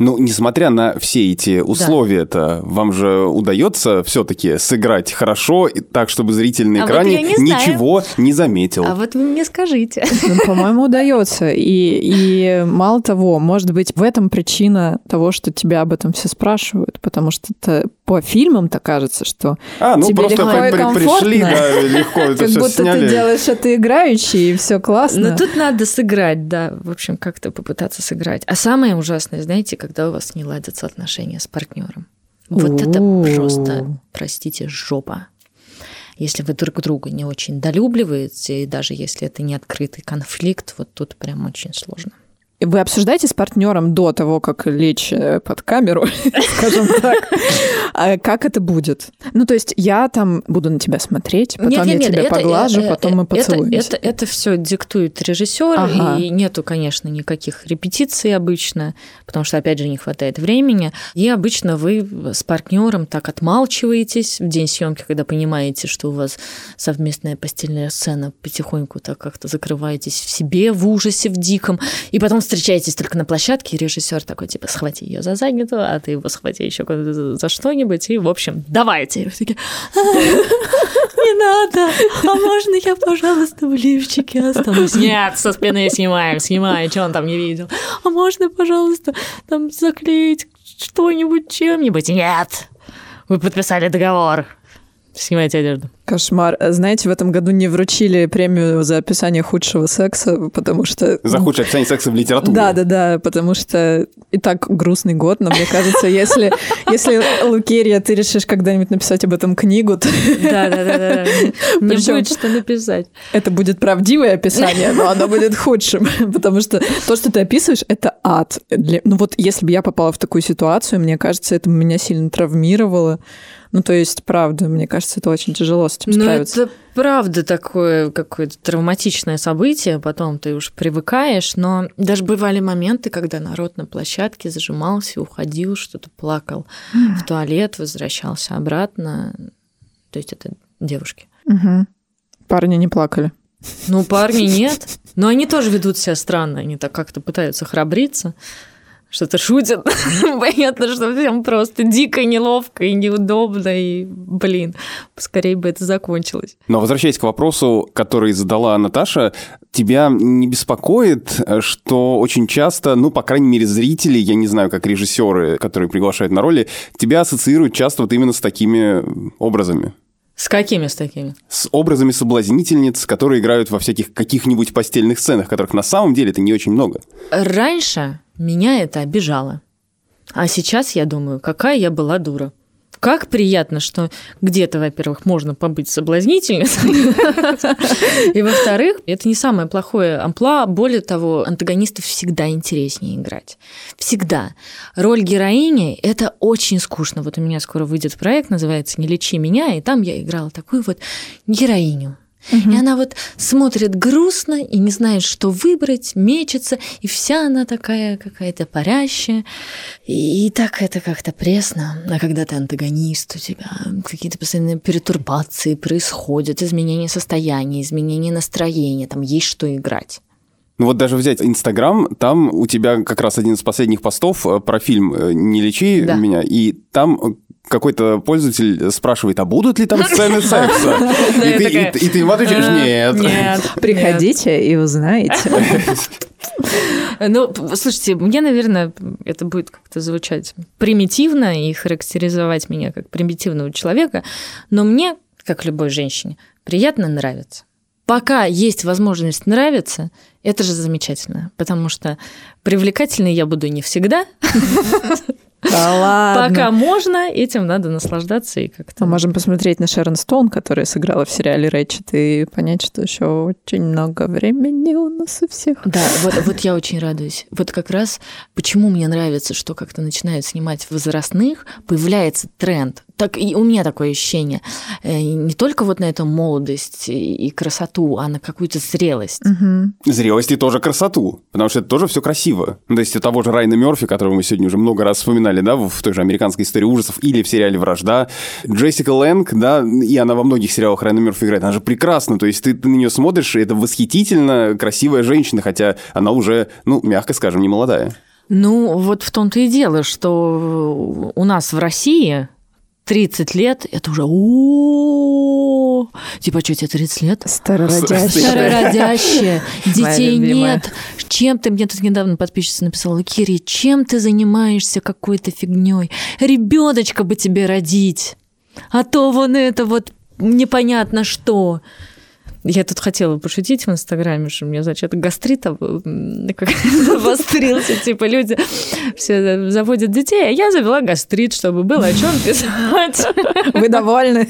Ну, несмотря на все эти условия-то, вам же удается все-таки сыграть хорошо, и так, чтобы зритель на А вот экране не знаю. ничего не заметил. А вот вы мне скажите. Ну, по-моему, удается. И, и мало того, может быть, в этом причина того, что тебя об этом все спрашивают, потому что это по фильмам-то кажется, что А, ну тебе просто легко и при- пришли, комфортно. да, легко это как все будто сняли. ты делаешь это играючи, и все классно. Но тут надо сыграть, да, в общем, как-то попытаться сыграть. А самое ужасное, знаете, когда у вас не ладятся отношения с партнером. Вот это О. просто, простите, жопа. Если вы друг друга не очень долюбливаете, и даже если это не открытый конфликт, вот тут прям очень сложно. Вы обсуждаете с партнером до того, как лечь э, под камеру, скажем так, а как это будет? Ну, то есть я там буду на тебя смотреть, потом я тебя это- поглажу, э, потом мы поцелуемся. Это, все диктует режиссер, и нету, конечно, никаких репетиций обычно, потому что, опять же, не хватает времени. И обычно вы с партнером так отмалчиваетесь в день съемки, когда понимаете, что у вас совместная постельная сцена, потихоньку так как-то закрываетесь в себе, в ужасе, в диком, и потом встречаетесь только на площадке, и режиссер такой, типа, схвати ее за задницу, а ты его схвати еще за что-нибудь, и, в общем, давайте. Такие, не надо. А можно я, пожалуйста, в лифчике останусь? Нет, со спины снимаем, снимаем, что он там не видел. А можно, пожалуйста, там заклеить что-нибудь чем-нибудь? Нет. Вы подписали договор. Снимайте одежду. Кошмар. Знаете, в этом году не вручили премию за описание худшего секса, потому что... За худшее описание секса в литературе. Да, да, да, потому что и так грустный год, но мне кажется, если, если Лукерия, ты решишь когда-нибудь написать об этом книгу, то Да-да-да. Мне Причём- будет что написать. это будет правдивое описание, но оно будет худшим, потому что то, что ты описываешь, это ад. Для- Ну вот если бы я попала в такую ситуацию, мне кажется, это меня сильно травмировало. Ну то есть, правда, мне кажется, это очень тяжело с этим Ну, справиться. это правда такое какое-то травматичное событие, потом ты уж привыкаешь, но даже бывали моменты, когда народ на площадке зажимался, уходил, что-то плакал в туалет, возвращался обратно. То есть это девушки. Мгм. Парни не плакали. Ну, парни нет. Но они тоже ведут себя странно. Они так как-то пытаются храбриться, что-то шутят. Понятно, что всем просто дико неловко и неудобно. И, блин, скорее бы это закончилось. Но возвращаясь к вопросу, который задала Наташа, тебя не беспокоит, что очень часто, ну, по крайней мере, зрители, я не знаю, как режиссеры, которые приглашают на роли, тебя ассоциируют часто вот именно с такими образами? С какими с такими? С образами соблазнительниц, которые играют во всяких каких-нибудь постельных сценах, которых на самом деле это не очень много. Раньше меня это обижало. А сейчас я думаю, какая я была дура. Как приятно, что где-то, во-первых, можно побыть соблазнительницей, и, во-вторых, это не самое плохое амплуа. Более того, антагонистов всегда интереснее играть. Всегда. Роль героини – это очень скучно. Вот у меня скоро выйдет проект, называется «Не лечи меня», и там я играла такую вот героиню. И она вот смотрит грустно и не знает, что выбрать, мечется, и вся она такая какая-то парящая. И, и так это как-то пресно. А когда ты антагонист, у тебя какие-то постоянные перетурбации происходят, изменения состояния, изменения настроения, там есть что играть. Ну вот даже взять Инстаграм, там у тебя как раз один из последних постов э, про фильм э, «Не лечи Да. меня», и там какой-то пользователь спрашивает, а будут ли там сцены секса? И ты- ему отвечаешь, нет. Нет. Приходите и узнаете. Ну, слушайте, мне, наверное, это будет как-то звучать примитивно и характеризовать меня как примитивного человека, но мне, как любой женщине, приятно нравится. Пока есть возможность нравиться, это же замечательно, потому что привлекательной я буду не всегда. Да ладно. Пока можно, этим надо наслаждаться и как-то... Мы можем посмотреть на Шерон Стоун, которая сыграла в сериале Рэчет, и понять, что еще очень много времени у нас у всех. Да, вот, вот я очень радуюсь. Вот как раз почему мне нравится, что как-то начинают снимать возрастных, появляется тренд. Так и у меня такое ощущение. Э, Не только вот на эту молодость и красоту, а на какую-то зрелость. Мгм. Зрелость и тоже красоту, потому что это тоже все красиво. Ну, То есть у того же Райна Мерфи, которого мы сегодня уже много раз вспоминали, да, в той же американской истории ужасов или в сериале «Вражда», Джессика Лэнг, да, и она во многих сериалах Райна Мерфи играет, она же прекрасна, то есть ты, ты на нее смотришь, и это восхитительно красивая женщина, хотя она уже, ну, мягко скажем, не молодая. Ну, вот в том-то и дело, что у нас в России 30 лет это уже о Типа, что тебе 30 лет? Старородящая. Старородящая, детей нет. Чем ты, мне тут недавно подписчица написала, Кири, чем ты занимаешься какой-то фигней? Ребеночка бы тебе родить. А то вон это вот непонятно что. Я тут хотела пошутить в Инстаграме, что у меня, значит, гастрит как- обострился. Типа люди все заводят детей, а я завела гастрит, чтобы было о чем писать. Вы довольны,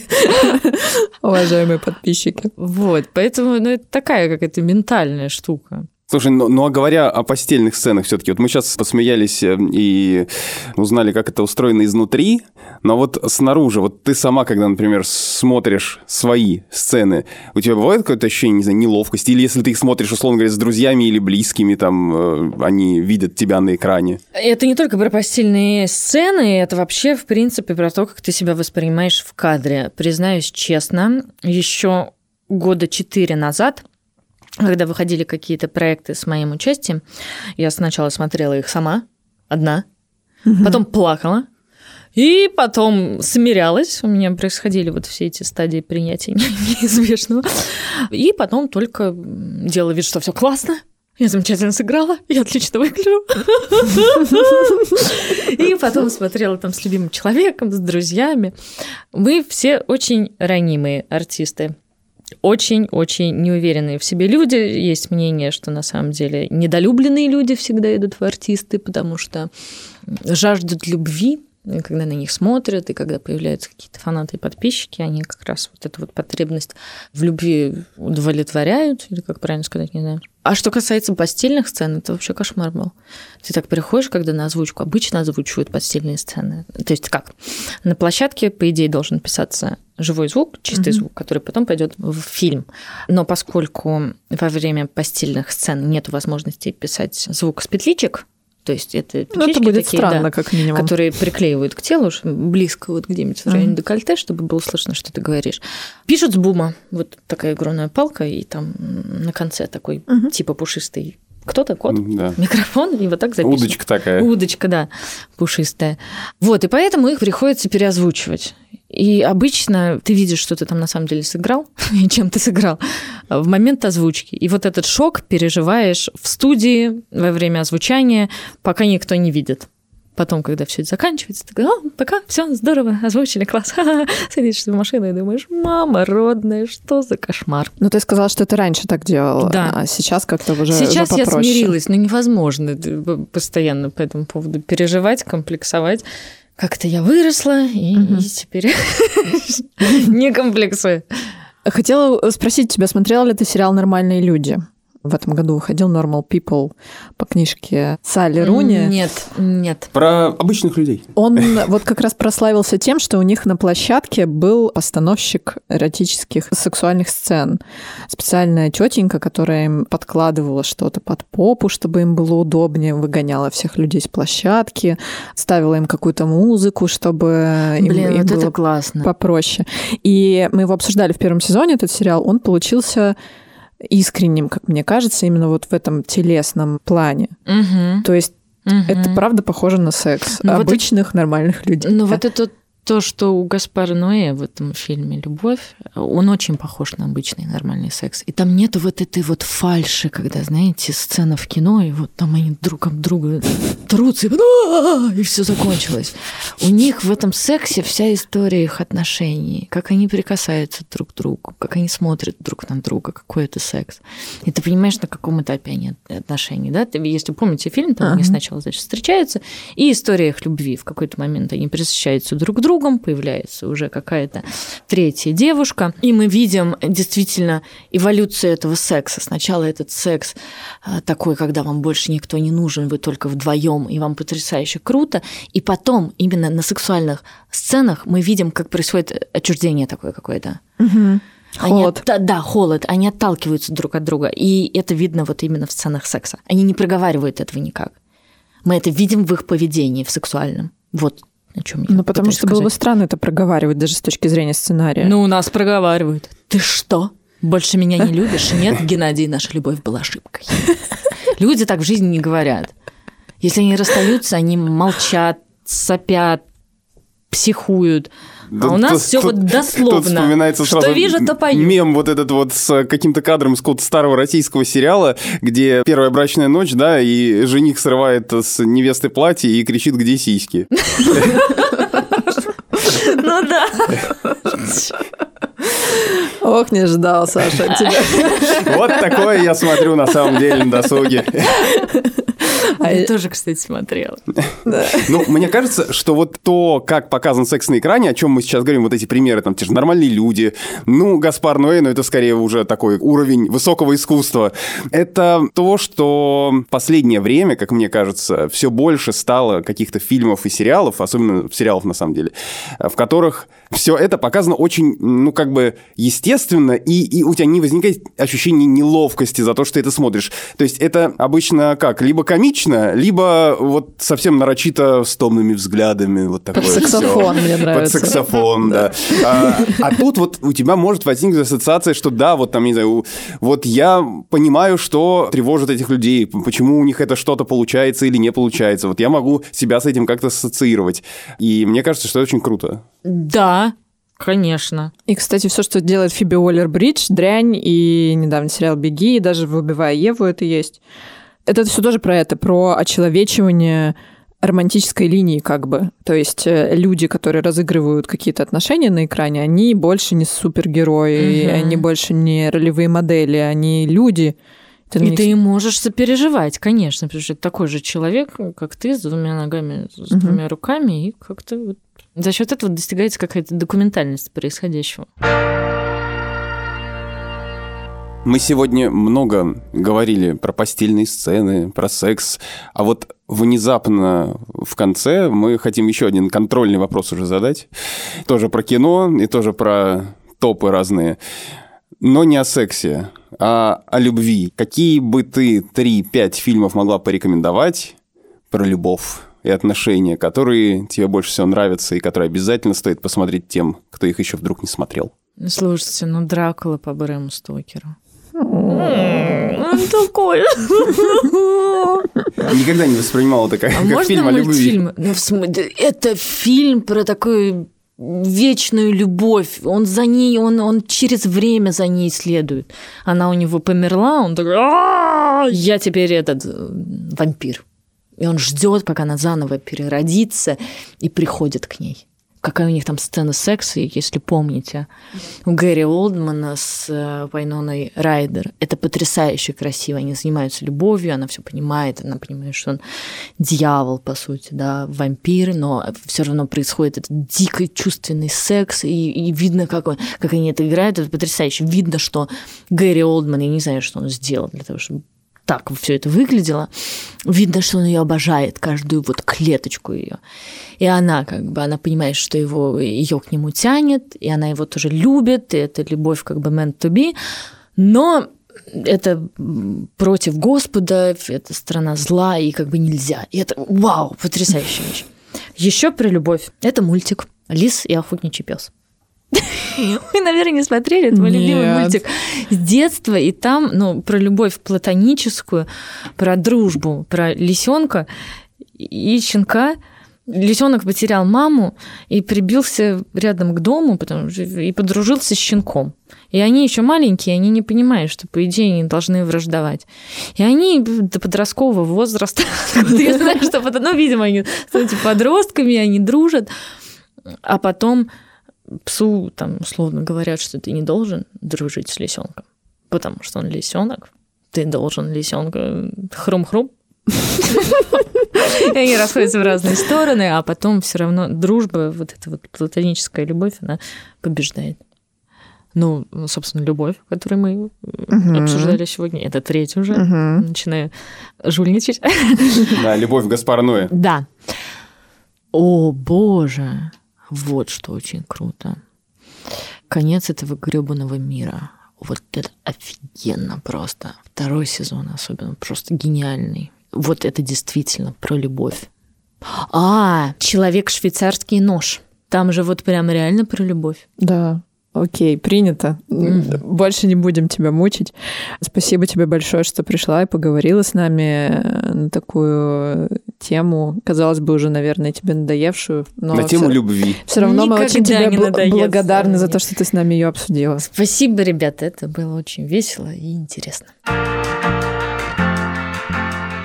уважаемые подписчики? Вот, поэтому ну, это такая какая-то ментальная штука. Слушай, ну, ну а говоря о постельных сценах все-таки, вот мы сейчас посмеялись э, и узнали, как это устроено изнутри, но вот снаружи, вот ты сама, когда, например, смотришь свои сцены, у тебя бывает какое-то ощущение, не знаю, неловкости? Или если ты их смотришь, условно говоря, с друзьями или близкими, там, э, они видят тебя на экране? Это не только про постельные сцены, это вообще, в принципе, про то, как ты себя воспринимаешь в кадре. Признаюсь честно, еще года четыре назад когда выходили какие-то проекты с моим участием, я сначала смотрела их сама, одна, потом плакала, и потом смирялась. У меня происходили вот все эти стадии принятия неизбежного. И потом только делала вид, что все классно, я замечательно сыграла, я отлично выгляжу. И потом смотрела там с любимым человеком, с друзьями. Мы все очень ранимые артисты очень-очень неуверенные в себе люди. Есть мнение, что на самом деле недолюбленные люди всегда идут в артисты, потому что жаждут любви, и когда на них смотрят, и когда появляются какие-то фанаты и подписчики, они как раз вот эту вот потребность в любви удовлетворяют, или как правильно сказать, не знаю. А что касается постельных сцен, это вообще кошмар был. Ты так приходишь, когда на озвучку обычно озвучивают постельные сцены. То есть как? На площадке, по идее, должен писаться живой звук, чистый mm-hmm. звук, который потом пойдет в фильм. Но поскольку во время постельных сцен нет возможности писать звук с петличек, то есть это Ну, это будет такие, странно, да, как минимум. которые приклеивают к телу, близко вот где-нибудь в районе Мгм. декольте, чтобы было слышно, что ты говоришь. Пишут с бума, вот такая огромная палка, и там на конце такой Мгм. типа пушистый кто-то, кот, Да. микрофон, и вот так записывают. Удочка такая. Удочка, да, пушистая. Вот, и поэтому их приходится переозвучивать. И обычно ты видишь, что ты там на самом деле сыграл, и чем ты сыграл, в момент озвучки. И вот этот шок переживаешь в студии во время озвучания, пока никто не видит. Потом, когда все это заканчивается, ты говоришь, о, пока, все, здорово, озвучили, класс. Ха-ха-ха». Садишься в машину и думаешь, мама родная, что за кошмар. Ну, ты сказала, что ты раньше так делала, Да. а сейчас как-то уже Сейчас уже я смирилась, но невозможно постоянно по этому поводу переживать, комплексовать. Как-то я выросла, и, Мгм. и теперь не комплексую. Хотела спросить тебя, смотрела ли ты сериал «Нормальные люди»? В этом году выходил Normal People по книжке Салли Руни. Нет, нет. Про обычных людей. Он вот как раз прославился тем, что у них на площадке был постановщик эротических сексуальных сцен. Специальная тетенька, которая им подкладывала что-то под попу, чтобы им было удобнее, выгоняла всех людей с площадки, ставила им какую-то музыку, чтобы им, Блин, им вот было это классно. попроще. И мы его обсуждали в первом сезоне, этот сериал. Он получился искренним, как мне кажется, именно вот в этом телесном плане. Мгм, То есть мгм. это правда похоже на секс Ну, вот обычных нормальных людей. Ну вот это то, что у Гаспара Ноэ в этом фильме «Любовь», он очень похож на обычный нормальный секс. И там нету вот этой вот фальши, когда, знаете, сцена в кино, и вот там они друг об друга трутся, и, и все закончилось. У них в этом сексе вся история их отношений, как они прикасаются друг к другу, как они смотрят друг на друга, какой это секс. И ты понимаешь, на каком этапе они отношений, да? Если помните фильм, там они сначала, значит, встречаются, и история их любви. В какой-то момент они присыщаются друг к другу, другом, появляется уже какая-то третья девушка, и мы видим действительно эволюцию этого секса. Сначала этот секс э, такой, когда вам больше никто не нужен, вы только вдвоем, и вам потрясающе круто, и потом именно на сексуальных сценах мы видим, как происходит отчуждение такое какое-то. Угу. Холод. Они, да, холод. Они отталкиваются друг от друга. И это видно вот именно в сценах секса. Они не проговаривают этого никак. Мы это видим в их поведении, в сексуальном. Вот о чем я Ну, потому что сказать. было бы странно это проговаривать даже с точки зрения сценария. Ну, у нас проговаривают. Ты что? Больше меня не любишь? Нет, Геннадий, наша любовь была ошибкой. Люди так в жизни не говорят. Если они расстаются, они молчат, сопят, психуют. А у нас все вот дословно. Тут вспоминается сразу что вижу, то пою. мем вот этот вот с каким-то кадром с какого-то старого российского сериала, где первая брачная ночь, да, и жених срывает с невесты платье и кричит, где сиськи. Ну да. Ох, не ждал, Саша, от тебя. Вот такое я смотрю на самом деле на досуге. А я тоже, кстати, смотрела. Ну, мне кажется, что вот то, как показан секс на экране, о чем мы сейчас говорим, вот эти примеры, там, те же нормальные люди, ну, Гаспар Ноэ, но это скорее уже такой уровень высокого искусства. Это то, что в последнее время, как мне кажется, все больше стало каких-то фильмов и сериалов, особенно сериалов на самом деле, в которых все это показано очень, ну, как бы естественно, и, и у тебя не возникает ощущения неловкости за то, что ты это смотришь. То есть это обычно как? Либо комично, либо вот совсем нарочито с томными взглядами. Вот такое Под саксофон все. мне нравится. Под саксофон, да. А, а тут вот у тебя может возникнуть ассоциация, что да, вот там, не знаю, вот я понимаю, что тревожит этих людей, почему у них это что-то получается или не получается. Вот я могу себя с этим как-то ассоциировать. И мне кажется, что это очень круто. Да, Конечно. И, кстати, все, что делает Фиби Уоллер Бридж, дрянь, и недавно сериал «Беги», и даже в «Убивая Еву» это есть. Это все тоже про это, про очеловечивание романтической линии как бы. То есть э, люди, которые разыгрывают какие-то отношения на экране, они больше не супергерои, угу. они больше не ролевые модели, они люди. Ты и них... ты можешь сопереживать, конечно, потому что это такой же человек, как ты, с двумя ногами, с угу. двумя руками, и как-то вот за счет этого достигается какая-то документальность происходящего. Мы сегодня много говорили про постельные сцены, про секс, а вот внезапно в конце мы хотим еще один контрольный вопрос уже задать. Тоже про кино и тоже про топы разные. Но не о сексе, а о любви. Какие бы ты 3-5 фильмов могла порекомендовать про любовь? И отношения, которые тебе больше всего нравятся и которые обязательно стоит посмотреть тем, кто их еще вдруг не смотрел? Слушайте, ну Дракула по Брэму Стокеру. Он такой. Никогда не воспринимал это как, а как фильм о любви. Ну, это фильм про такую вечную любовь. Он за ней, он, он через время за ней следует. Она у него померла, он такой, я теперь этот э, вампир. И он ждет, пока она заново переродится и приходит к ней. Какая у них там сцена секса, если помните, у Гэри Олдмана с э, Вайноной Райдер. Это потрясающе красиво. Они занимаются любовью, она все понимает, она понимает, что он дьявол, по сути, да, вампир, но все равно происходит этот дикий чувственный секс, и, и видно, как, он, как они это играют, это потрясающе. Видно, что Гэри Олдман, я не знаю, что он сделал для того, чтобы так все это выглядело. Видно, что он ее обожает, каждую вот клеточку ее. И она как бы, она понимает, что его, ее к нему тянет, и она его тоже любит, и это любовь как бы meant to be. Но это против Господа, это страна зла, и как бы нельзя. И это вау, потрясающая вещь. Еще про любовь. Это мультик «Лис и охотничий пес». Вы, наверное, не смотрели, это мой любимый мультик с детства, и там, ну, про любовь платоническую, про дружбу, про лисенка и щенка, Лисенок потерял маму и прибился рядом к дому, потому что и подружился с щенком. И они еще маленькие, они не понимают, что, по идее, они должны враждовать. И они до подросткового возраста, я знаю, что, ну, видимо, они становятся подростками, они дружат, а потом псу, там, условно говорят, что ты не должен дружить с лисенком, потому что он лисенок, ты должен лисенка хрум-хрум, и они расходятся в разные стороны, а потом все равно дружба, вот эта вот платоническая любовь, она побеждает. Ну, собственно, любовь, которую мы uh обсуждали сегодня, это третья уже, uh начинаю жульничать. Да, любовь Гаспара Да. О, боже, вот что очень круто. Конец этого гребаного мира. Вот это офигенно просто. Второй сезон особенно просто гениальный вот это действительно про любовь. А, человек швейцарский нож. Там же вот прям реально про любовь. Да. Окей, принято. Mm-hmm. Больше не будем тебя мучить. Спасибо тебе большое, что пришла и поговорила с нами на такую тему, казалось бы, уже, наверное, тебе надоевшую. Но на тему все, любви. Все равно Никогда мы очень тебе бл- благодарны за то, что ты с нами ее обсудила. Спасибо, ребята, это было очень весело и интересно.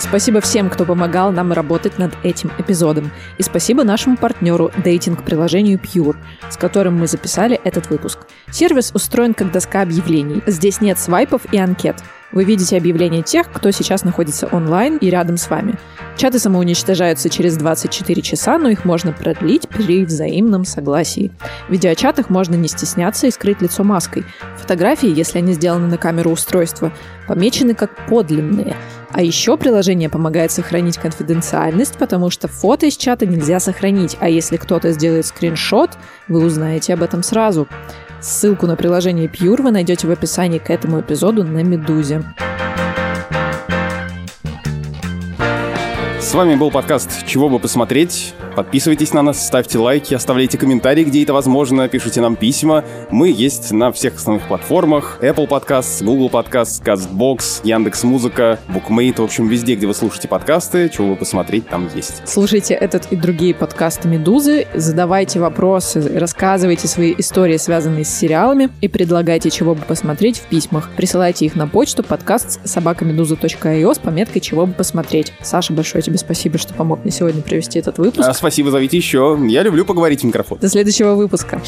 Спасибо всем, кто помогал нам работать над этим эпизодом. И спасибо нашему партнеру дейтинг-приложению Pure, с которым мы записали этот выпуск. Сервис устроен как доска объявлений. Здесь нет свайпов и анкет. Вы видите объявления тех, кто сейчас находится онлайн и рядом с вами. Чаты самоуничтожаются через 24 часа, но их можно продлить при взаимном согласии. В видеочатах можно не стесняться и скрыть лицо маской. Фотографии, если они сделаны на камеру устройства, помечены как подлинные – а еще приложение помогает сохранить конфиденциальность, потому что фото из чата нельзя сохранить, а если кто-то сделает скриншот, вы узнаете об этом сразу. Ссылку на приложение Pure вы найдете в описании к этому эпизоду на Медузе. С вами был подкаст «Чего бы посмотреть». Подписывайтесь на нас, ставьте лайки, оставляйте комментарии, где это возможно, пишите нам письма. Мы есть на всех основных платформах. Apple Podcasts, Google Podcasts, CastBox, Яндекс.Музыка, Bookmate. В общем, везде, где вы слушаете подкасты, чего вы посмотреть, там есть. Слушайте этот и другие подкасты «Медузы», задавайте вопросы, рассказывайте свои истории, связанные с сериалами, и предлагайте, чего бы посмотреть в письмах. Присылайте их на почту подкаст собакамедуза.io с пометкой «Чего бы посмотреть». Саша, большое тебе спасибо, что помог мне сегодня провести этот выпуск. А, спасибо, зовите еще. Я люблю поговорить в микрофон. До следующего выпуска.